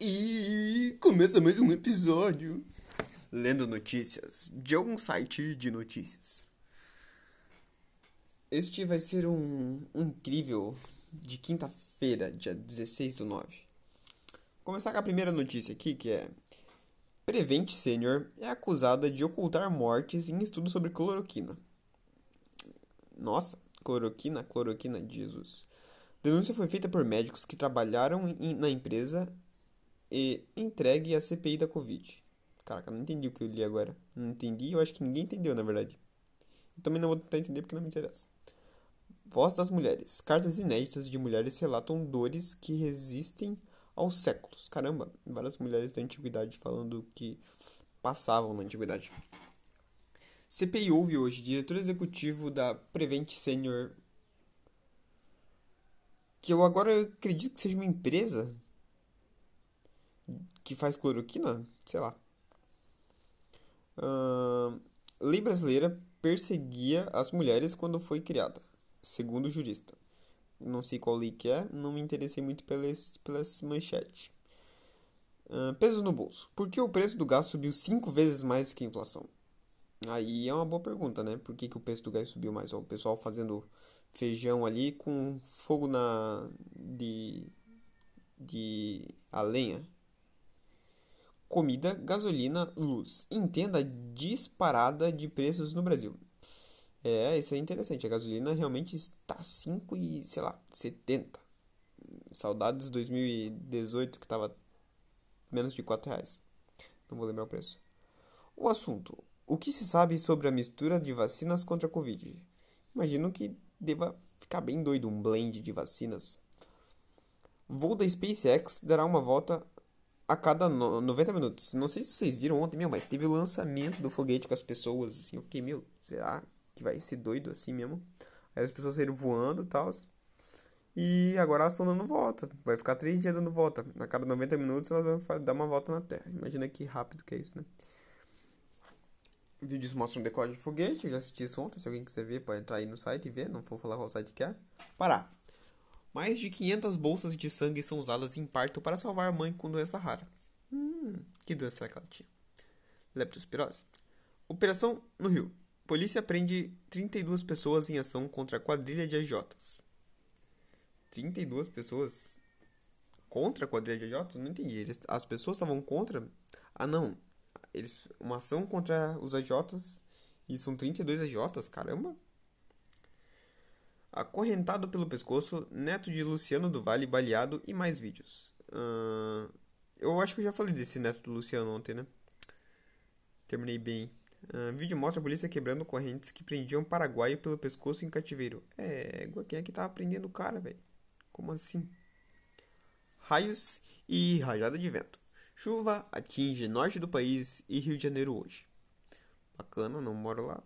E começa mais um episódio lendo notícias de algum site de notícias. Este vai ser um, um incrível de quinta-feira, dia 16 do 9. Vou começar com a primeira notícia aqui, que é Prevent Senior é acusada de ocultar mortes em estudo sobre cloroquina. Nossa, cloroquina, cloroquina, Jesus. Denúncia foi feita por médicos que trabalharam na empresa e entregue à CPI da Covid. Caraca, não entendi o que eu li agora. Não entendi, eu acho que ninguém entendeu, na verdade. Eu também não vou tentar entender porque não me interessa. Voz das mulheres. Cartas inéditas de mulheres relatam dores que resistem aos séculos. Caramba, várias mulheres da antiguidade falando que passavam na antiguidade. CPI ouve hoje, diretor executivo da Prevent Senior, que eu agora acredito que seja uma empresa que faz cloroquina? Sei lá. Uh, lei brasileira perseguia as mulheres quando foi criada, segundo o jurista. Não sei qual lei que é, não me interessei muito pelas, pelas manchetes. Uh, peso no bolso. Por que o preço do gás subiu cinco vezes mais que a inflação? Aí é uma boa pergunta, né? Por que, que o preço do gás subiu mais? Ó, o pessoal fazendo feijão ali com fogo na de de a lenha comida, gasolina, luz. Entenda a disparada de preços no Brasil. É, isso é interessante. A gasolina realmente está 5 e, sei lá, 70. Saudades 2018 que estava menos de 4 reais. Não vou lembrar o preço. O assunto. O que se sabe sobre a mistura de vacinas contra a Covid? Imagino que deva ficar bem doido um blend de vacinas. Voo da SpaceX dará uma volta a cada no 90 minutos. Não sei se vocês viram ontem, meu, mas teve o lançamento do foguete com as pessoas, assim. Eu fiquei, meu, será que vai ser doido assim mesmo? Aí as pessoas saíram voando e tal. E agora elas estão dando volta. Vai ficar três dias dando volta. A cada 90 minutos elas vão dar uma volta na Terra. Imagina que rápido que é isso, né? Vídeos mostram decote de foguete. Eu já assisti isso ontem. Se alguém quiser ver, pode entrar aí no site e ver. Não vou falar qual site que é. Parar. Mais de 500 bolsas de sangue são usadas em parto para salvar a mãe com doença rara. Hum, que doença será que ela tinha? Leptospirose. Operação no Rio. Polícia prende 32 pessoas em ação contra a quadrilha de agiotas. 32 pessoas contra a quadrilha de agiotas? Não entendi. Eles, as pessoas estavam contra? Ah, não. Eles, uma ação contra os agiotas e são 32 agiotas? Caramba! Acorrentado pelo pescoço, neto de Luciano do Vale baleado e mais vídeos. Uh, eu acho que eu já falei desse neto do Luciano ontem, né? Terminei bem. Uh, vídeo mostra a polícia quebrando correntes que prendiam paraguaio pelo pescoço em cativeiro. É, quem é que tava prendendo o cara, velho? Como assim? Raios e rajada de vento. Chuva atinge norte do país e Rio de Janeiro hoje. Bacana, não moro lá.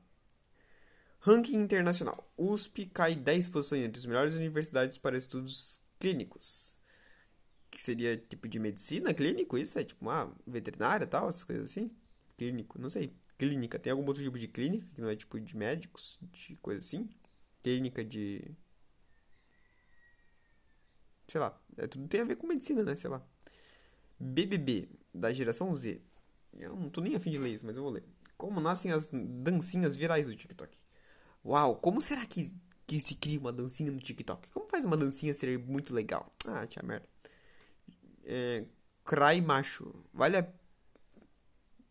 Ranking internacional. USP cai 10 posições entre as melhores universidades para estudos clínicos. Que seria tipo de medicina clínico? Isso é tipo uma veterinária tal, essas coisas assim? Clínico, não sei. Clínica. Tem algum outro tipo de clínica que não é tipo de médicos, de coisa assim? Clínica de. Sei lá. É, tudo tem a ver com medicina, né? Sei lá. BBB, da geração Z. Eu não tô nem afim de ler isso, mas eu vou ler. Como nascem as dancinhas virais do TikTok? Uau, como será que, que se cria uma dancinha no TikTok? Como faz uma dancinha ser muito legal? Ah, tia merda. É, Cry Macho. Vale a.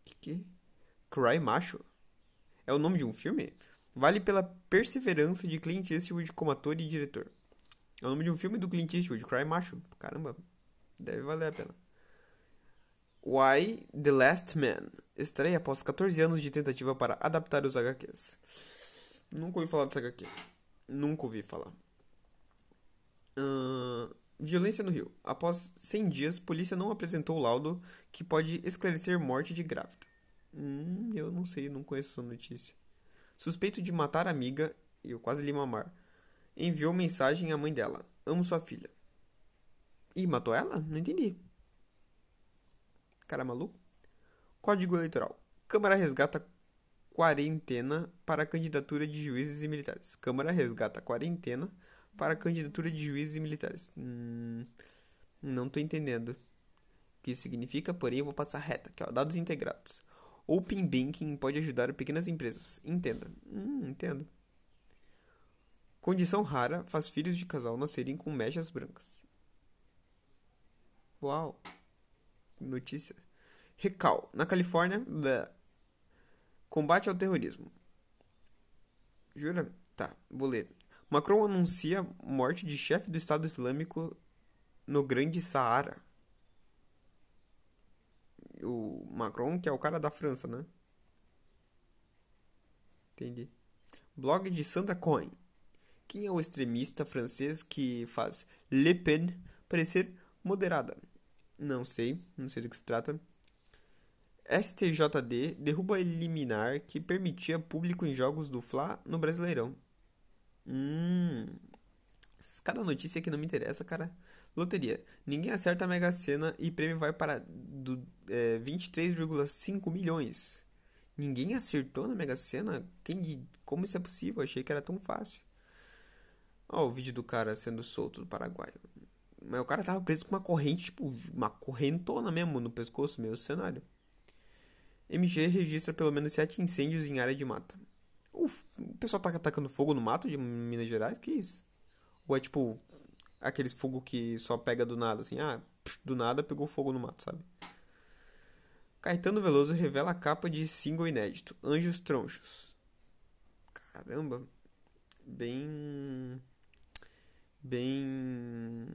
Que que? Cry Macho? É o nome de um filme? Vale pela perseverança de Clint Eastwood como ator e diretor. É o nome de um filme do Clint Eastwood, Cry Macho. Caramba, deve valer a pena. Why The Last Man estreia após 14 anos de tentativa para adaptar os HQs. Nunca ouvi falar dessa HQ. Nunca ouvi falar. Uh, violência no Rio. Após 100 dias, polícia não apresentou laudo que pode esclarecer morte de grávida. Hum, eu não sei, não conheço essa notícia. Suspeito de matar amiga, eu quase li mamar, enviou mensagem à mãe dela. Amo sua filha. E matou ela? Não entendi. Cara maluco? Código Eleitoral. Câmara resgata quarentena para candidatura de juízes e militares. Câmara resgata quarentena para candidatura de juízes e militares. Hum, não tô entendendo. que significa, porém eu vou passar reta, é o dados integrados. Open Banking pode ajudar pequenas empresas. Entenda. Hum, entendo. Condição rara faz filhos de casal nascerem com mechas brancas. Uau. Notícia. Recal. Na Califórnia. Combate ao terrorismo. Jura? Tá, vou ler. Macron anuncia morte de chefe do Estado Islâmico no Grande Saara. O Macron, que é o cara da França, né? Entendi. Blog de Sandra Cohen. Quem é o extremista francês que faz Le Pen parecer moderada? Não sei, não sei do que se trata. STJD derruba liminar que permitia público em jogos do Fla no Brasileirão. Hum. Cada notícia que não me interessa, cara. Loteria. Ninguém acerta a Mega Sena e prêmio vai para do, é, 23,5 milhões. Ninguém acertou na Mega Sena? Quem, como isso é possível? achei que era tão fácil. Ó, o vídeo do cara sendo solto do Paraguai. Mas o cara tava preso com uma corrente, tipo, uma correntona mesmo no pescoço, meio cenário. MG registra pelo menos 7 incêndios em área de mata. Uf, o pessoal tá atacando fogo no mato de Minas Gerais? Que isso? Ou é tipo aqueles fogo que só pega do nada, assim, ah, do nada pegou fogo no mato, sabe? Caetano Veloso revela a capa de single inédito, Anjos Tronchos. Caramba, bem. Bem.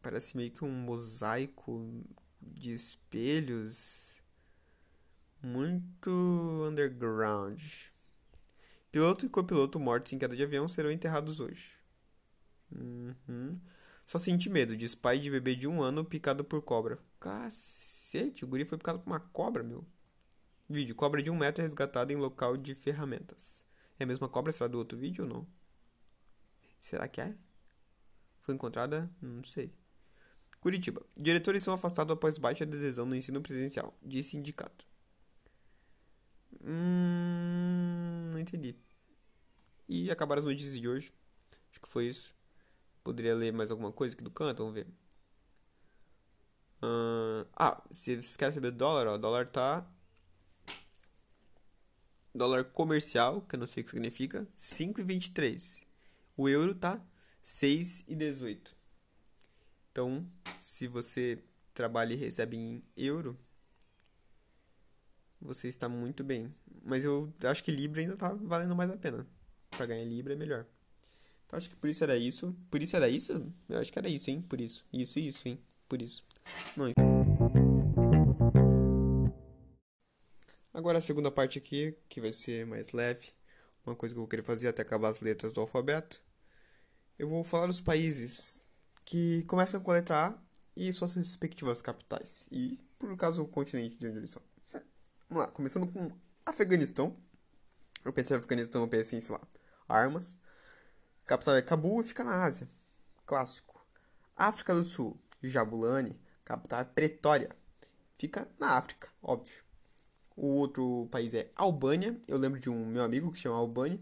Parece meio que um mosaico de espelhos muito underground. Piloto e copiloto mortos em queda de avião serão enterrados hoje. Uhum. Só senti medo, diz de bebê de um ano picado por cobra. Cacete, o guri foi picado por uma cobra, meu. Vídeo, cobra de um metro resgatada em local de ferramentas. É a mesma cobra, será do outro vídeo ou não? Será que é? Foi encontrada? Não sei. Curitiba. Diretores são afastados após baixa adesão no ensino presidencial, diz sindicato. Hum, não entendi. E acabaram as notícias de hoje. Acho que foi isso. Poderia ler mais alguma coisa aqui do canto, vamos ver. Uh, ah, se vocês querem saber do dólar, ó, o dólar tá. Dólar comercial, que eu não sei o que significa, 5,23. O euro tá 6,18. Então, se você trabalha e recebe em euro, você está muito bem. Mas eu acho que Libra ainda tá valendo mais a pena. Pra ganhar Libra é melhor. Então acho que por isso era isso. Por isso era isso? Eu acho que era isso, hein? Por isso. Isso e isso, hein? Por isso. Não. Agora a segunda parte aqui, que vai ser mais leve. Uma coisa que eu vou querer fazer até acabar as letras do alfabeto. Eu vou falar dos países que começam com a letra A e suas respectivas capitais. E, por caso, o continente de onde eles são. Vamos lá, começando com Afeganistão. Eu pensei em Afeganistão, eu pensei em, sei lá, armas. Capital é Cabul e fica na Ásia. Clássico. África do Sul, Jabulani. Capital é Pretória. Fica na África, óbvio. O outro país é Albânia. Eu lembro de um meu amigo que se chama Albânia.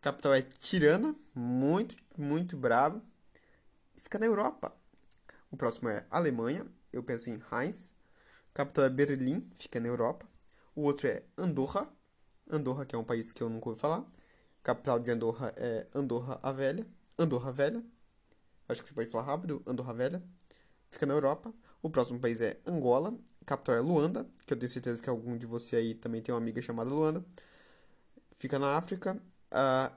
Capital é Tirana, muito, muito brabo. Fica na Europa. O próximo é Alemanha. Eu penso em Heinz capital é Berlim, fica na Europa. O outro é Andorra, Andorra, que é um país que eu nunca ouvi falar. capital de Andorra é Andorra a Velha, Andorra Velha. Acho que você pode falar rápido, Andorra Velha. Fica na Europa. O próximo país é Angola, capital é Luanda, que eu tenho certeza que algum de você aí também tem uma amiga chamada Luanda. Fica na África. A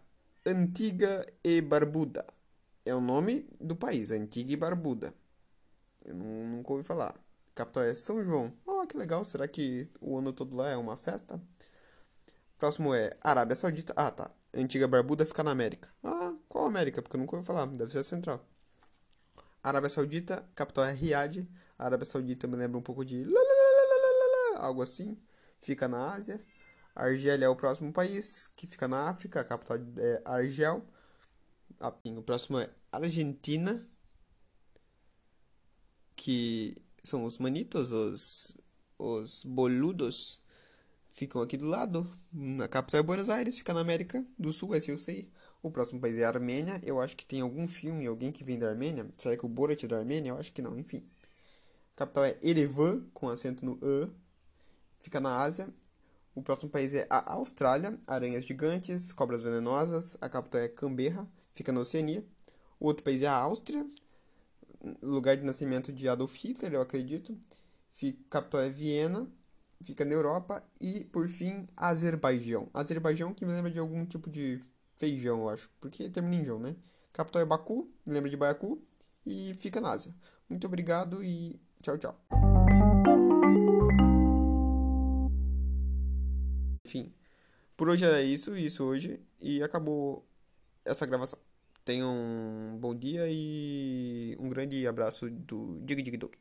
Antiga e Barbuda é o nome do país, Antiga e Barbuda. Eu nunca ouvi falar capital é São João. Oh, que legal. Será que o ano todo lá é uma festa? Próximo é Arábia Saudita. Ah, tá. Antiga Barbuda fica na América. Ah, qual América? Porque eu nunca ouvi falar. Deve ser a central. Arábia Saudita, capital é Riad. Arábia Saudita me lembra um pouco de algo assim. Fica na Ásia. Argélia é o próximo país, que fica na África. A capital é Argel. O próximo é Argentina, que são os manitos, os, os boludos, ficam aqui do lado. Na capital é Buenos Aires, fica na América do Sul, esse eu sei. O próximo país é a Armênia. Eu acho que tem algum filme, alguém que vem da Armênia. Será que o Borat é da Armênia? Eu acho que não, enfim. capital é Erevan, com acento no E. Fica na Ásia. O próximo país é a Austrália, aranhas gigantes, cobras venenosas. A capital é Canberra, fica na Oceania. O outro país é a Áustria, lugar de nascimento de Adolf Hitler, eu acredito. Fica, capital é Viena, fica na Europa. E, por fim, Azerbaijão. Azerbaijão que me lembra de algum tipo de feijão, eu acho, porque termina em Jão, né? Capital é Baku, me lembra de Baku. E fica na Ásia. Muito obrigado e tchau, tchau. Enfim, por hoje era isso, isso hoje, e acabou essa gravação. Tenham um bom dia e um grande abraço do Dig Dig Dog.